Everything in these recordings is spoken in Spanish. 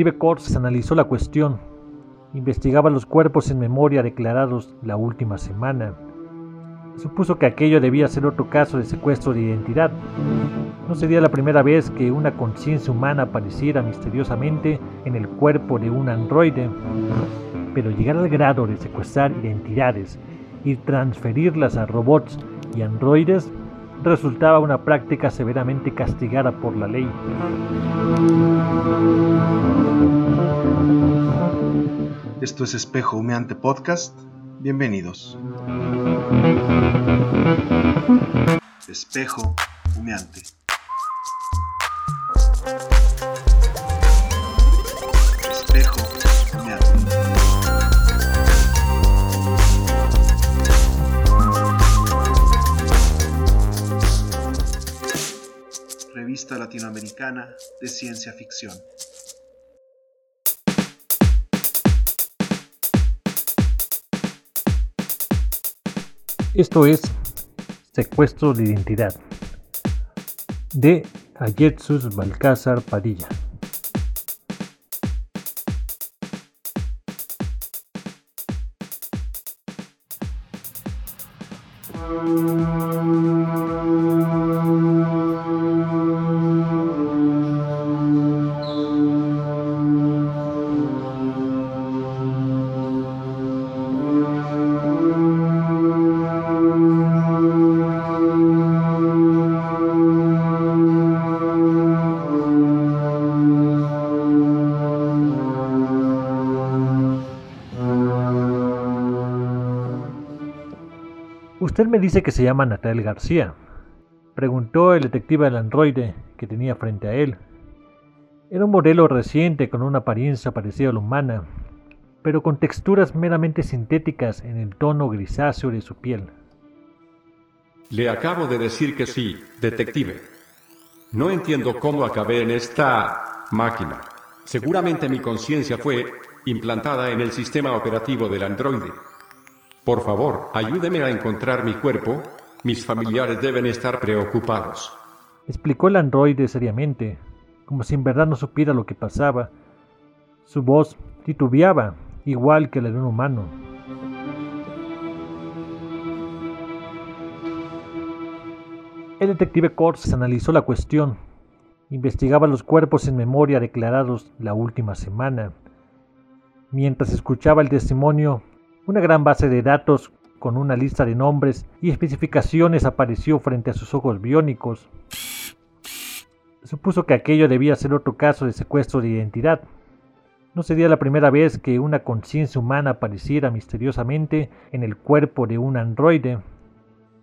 detective Kors analizó la cuestión. Investigaba los cuerpos en memoria declarados la última semana. Supuso que aquello debía ser otro caso de secuestro de identidad. No sería la primera vez que una conciencia humana apareciera misteriosamente en el cuerpo de un androide, pero llegar al grado de secuestrar identidades y transferirlas a robots y androides resultaba una práctica severamente castigada por la ley. Esto es Espejo Humeante Podcast. Bienvenidos. Espejo Humeante. Latinoamericana de Ciencia Ficción. Esto es Secuestro de Identidad de Ayetsus Balcázar Padilla. Usted me dice que se llama Natal García, preguntó el detective al androide que tenía frente a él. Era un modelo reciente con una apariencia parecida a la humana, pero con texturas meramente sintéticas en el tono grisáceo de su piel. Le acabo de decir que sí, detective. No entiendo cómo acabé en esta máquina. Seguramente mi conciencia fue implantada en el sistema operativo del androide. Por favor, ayúdeme a encontrar mi cuerpo. Mis familiares deben estar preocupados. Explicó el androide seriamente, como si en verdad no supiera lo que pasaba. Su voz titubeaba, igual que la de un humano. El detective Kors analizó la cuestión. Investigaba los cuerpos en memoria declarados la última semana. Mientras escuchaba el testimonio, una gran base de datos con una lista de nombres y especificaciones apareció frente a sus ojos biónicos. Supuso que aquello debía ser otro caso de secuestro de identidad. No sería la primera vez que una conciencia humana apareciera misteriosamente en el cuerpo de un androide,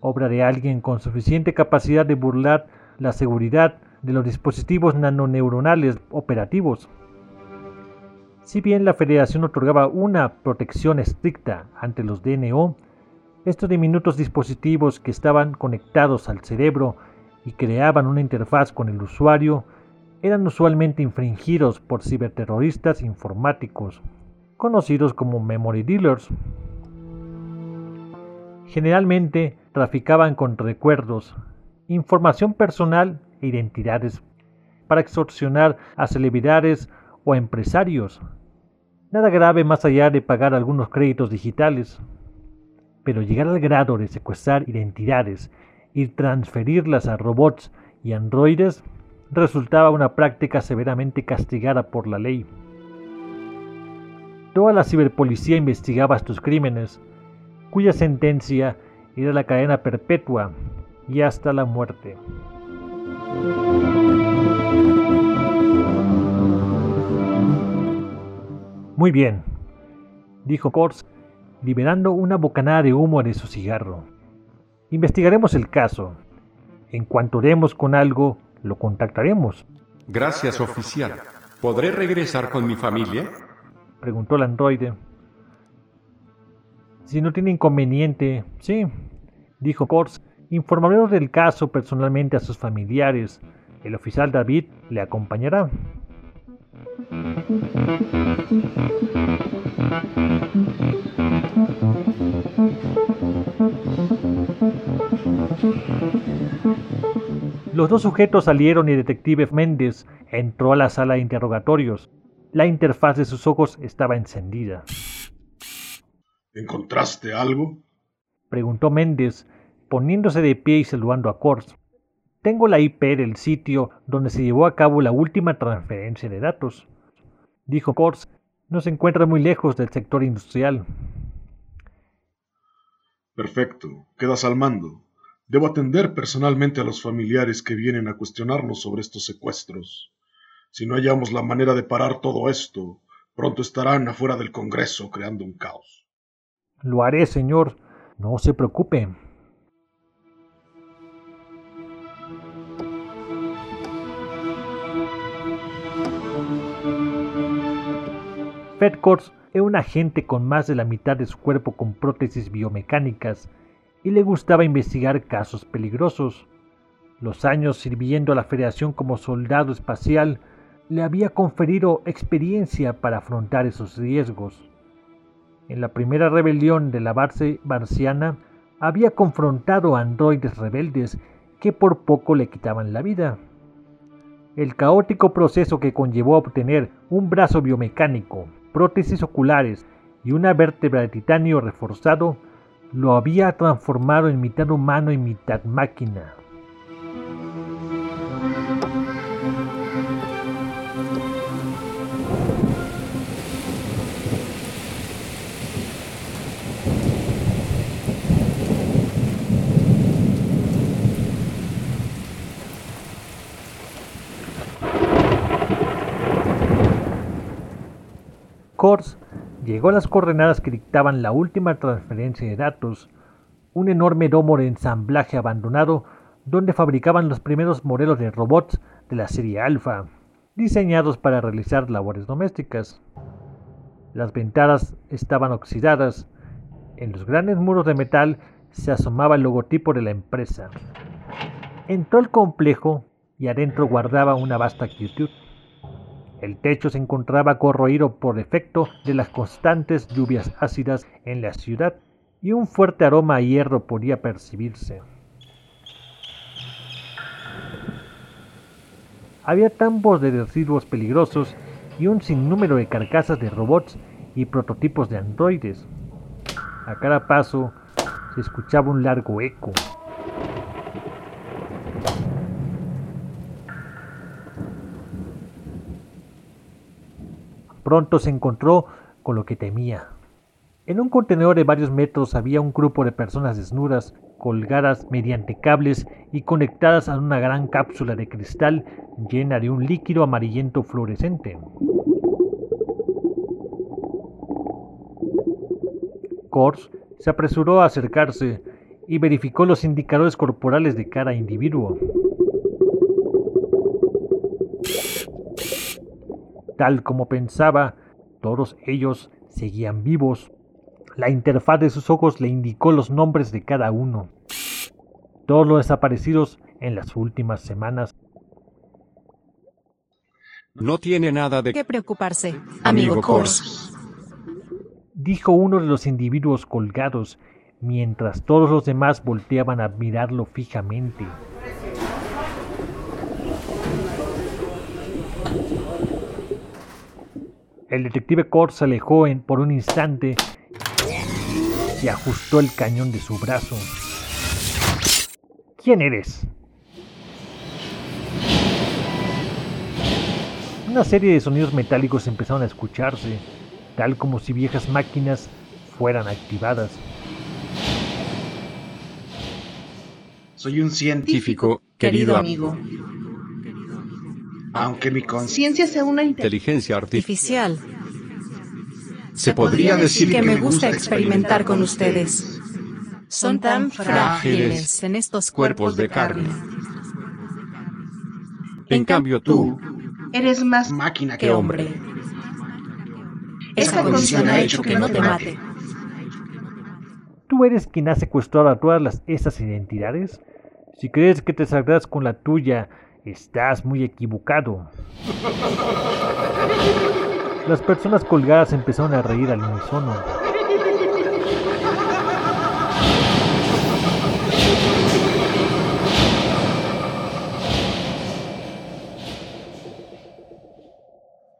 obra de alguien con suficiente capacidad de burlar la seguridad de los dispositivos nanoneuronales operativos. Si bien la Federación otorgaba una protección estricta ante los DNO, estos diminutos dispositivos que estaban conectados al cerebro y creaban una interfaz con el usuario eran usualmente infringidos por ciberterroristas informáticos, conocidos como memory dealers. Generalmente traficaban con recuerdos, información personal e identidades para extorsionar a celebridades o empresarios. Nada grave más allá de pagar algunos créditos digitales. Pero llegar al grado de secuestrar identidades y transferirlas a robots y androides resultaba una práctica severamente castigada por la ley. Toda la ciberpolicía investigaba estos crímenes, cuya sentencia era la cadena perpetua y hasta la muerte. Muy bien, dijo Kors, liberando una bocanada de humo de su cigarro. Investigaremos el caso. En cuanto demos con algo, lo contactaremos. Gracias, oficial. ¿Podré regresar con mi familia? Preguntó el androide. Si no tiene inconveniente, sí, dijo Kors. Informaremos del caso personalmente a sus familiares. El oficial David le acompañará. Los dos sujetos salieron y el detective Méndez entró a la sala de interrogatorios. La interfaz de sus ojos estaba encendida. ¿Encontraste algo? Preguntó Méndez, poniéndose de pie y saludando a Kors. Tengo la IP del sitio donde se llevó a cabo la última transferencia de datos, dijo Kors. No se encuentra muy lejos del sector industrial. Perfecto, quedas al mando. Debo atender personalmente a los familiares que vienen a cuestionarnos sobre estos secuestros. Si no hallamos la manera de parar todo esto, pronto estarán afuera del Congreso creando un caos. Lo haré, señor. No se preocupe. Fedkors era un agente con más de la mitad de su cuerpo con prótesis biomecánicas y le gustaba investigar casos peligrosos. Los años sirviendo a la Federación como soldado espacial le había conferido experiencia para afrontar esos riesgos. En la primera rebelión de la base marciana había confrontado a androides rebeldes que por poco le quitaban la vida. El caótico proceso que conllevó a obtener un brazo biomecánico, prótesis oculares y una vértebra de titanio reforzado lo había transformado en mitad humano y mitad máquina. Llegó a las coordenadas que dictaban la última transferencia de datos, un enorme domo de ensamblaje abandonado donde fabricaban los primeros modelos de robots de la serie Alpha, diseñados para realizar labores domésticas. Las ventanas estaban oxidadas, en los grandes muros de metal se asomaba el logotipo de la empresa. Entró al complejo y adentro guardaba una vasta quietud. El techo se encontraba corroído por efecto de las constantes lluvias ácidas en la ciudad y un fuerte aroma a hierro podía percibirse. Había tambos de residuos peligrosos y un sinnúmero de carcasas de robots y prototipos de androides. A cada paso se escuchaba un largo eco. Pronto se encontró con lo que temía. En un contenedor de varios metros había un grupo de personas desnudas, colgadas mediante cables y conectadas a una gran cápsula de cristal llena de un líquido amarillento fluorescente. Kors se apresuró a acercarse y verificó los indicadores corporales de cada individuo. Tal como pensaba, todos ellos seguían vivos. La interfaz de sus ojos le indicó los nombres de cada uno. Todos los desaparecidos en las últimas semanas. No tiene nada de qué preocuparse, amigo. Kors. dijo uno de los individuos colgados, mientras todos los demás volteaban a mirarlo fijamente. El detective Kors se alejó en, por un instante y ajustó el cañón de su brazo. ¿Quién eres? Una serie de sonidos metálicos empezaron a escucharse, tal como si viejas máquinas fueran activadas. Soy un científico, Querido amigo, aunque mi conciencia Ciencia sea una inteligencia artificial. Se podría decir que me gusta experimentar con ustedes. Son tan frágiles en estos cuerpos de carne. En cambio tú, eres más máquina que ¡Qué hombre. hombre! Esa condición ha hecho que no te mate. ¿Tú eres quien ha secuestrado a todas las, esas identidades? Si crees que te saldrás con la tuya, estás muy equivocado. Las personas colgadas empezaron a reír al unísono.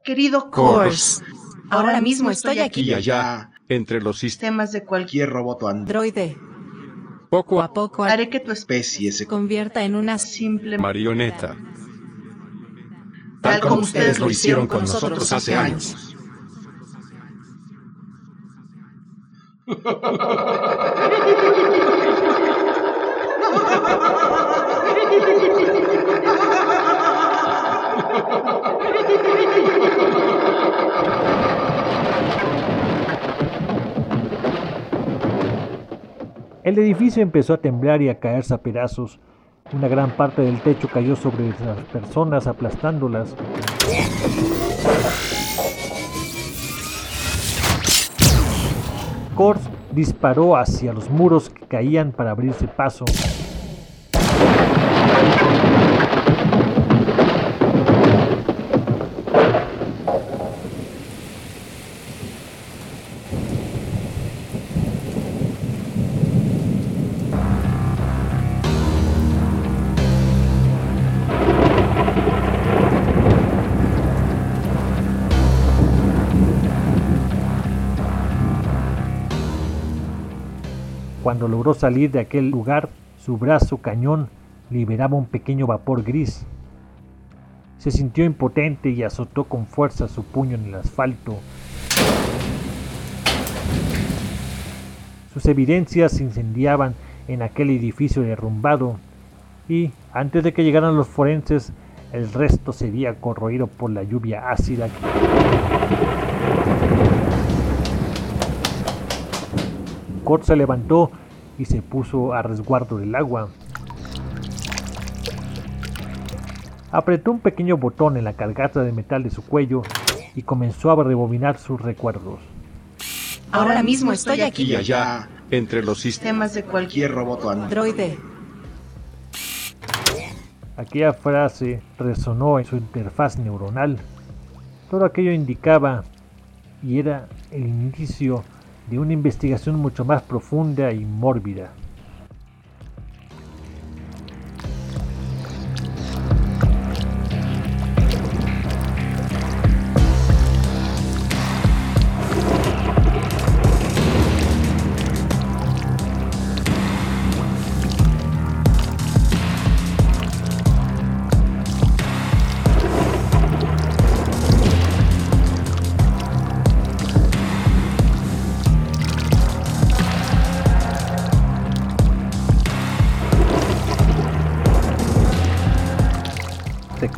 querido Course. Ahora mismo estoy Aquí y allá, entre los sistemas. De cualquier robot o androide Droide. Poco a poco haré que tu especie se convierta en una simple marioneta. tal como ustedes lo hicieron con nosotros hace años. El edificio empezó a temblar y a caerse a pedazos. Una gran parte del techo cayó sobre las personas aplastándolas. Kors disparó hacia los muros que caían para abrirse paso. Cuando logró salir de aquel lugar, su brazo cañón liberaba un pequeño vapor gris. Se sintió impotente y azotó con fuerza su puño en el asfalto. Sus evidencias se incendiaban en aquel edificio derrumbado y, antes de que llegaran los forenses, el resto sería corroído por la lluvia ácida. Kurt se levantó y se puso a resguardo del agua. Apretó un pequeño botón en la cargata de metal de su cuello y comenzó a rebobinar sus recuerdos. Ahora mismo estoy Aquí y allá, entre los sistemas. De cualquier robot o androide Droide. Aquella frase resonó en su interfaz neuronal. Todo aquello indicaba y era el inicio de una investigación mucho más profunda y mórbida.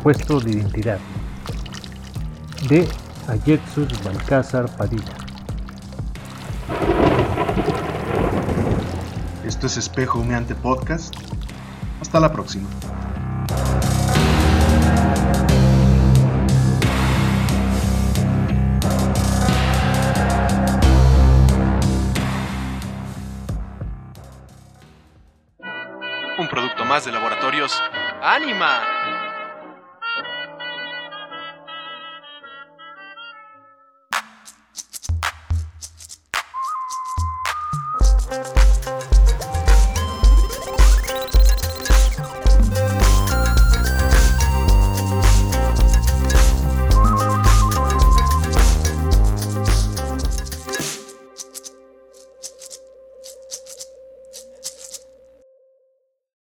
De identidad. De Ayetsus Balcázar Padilla. Esto es Espejo Humeante Podcast. Hasta la próxima. Un producto más de laboratorios. ¡Anima! Bye.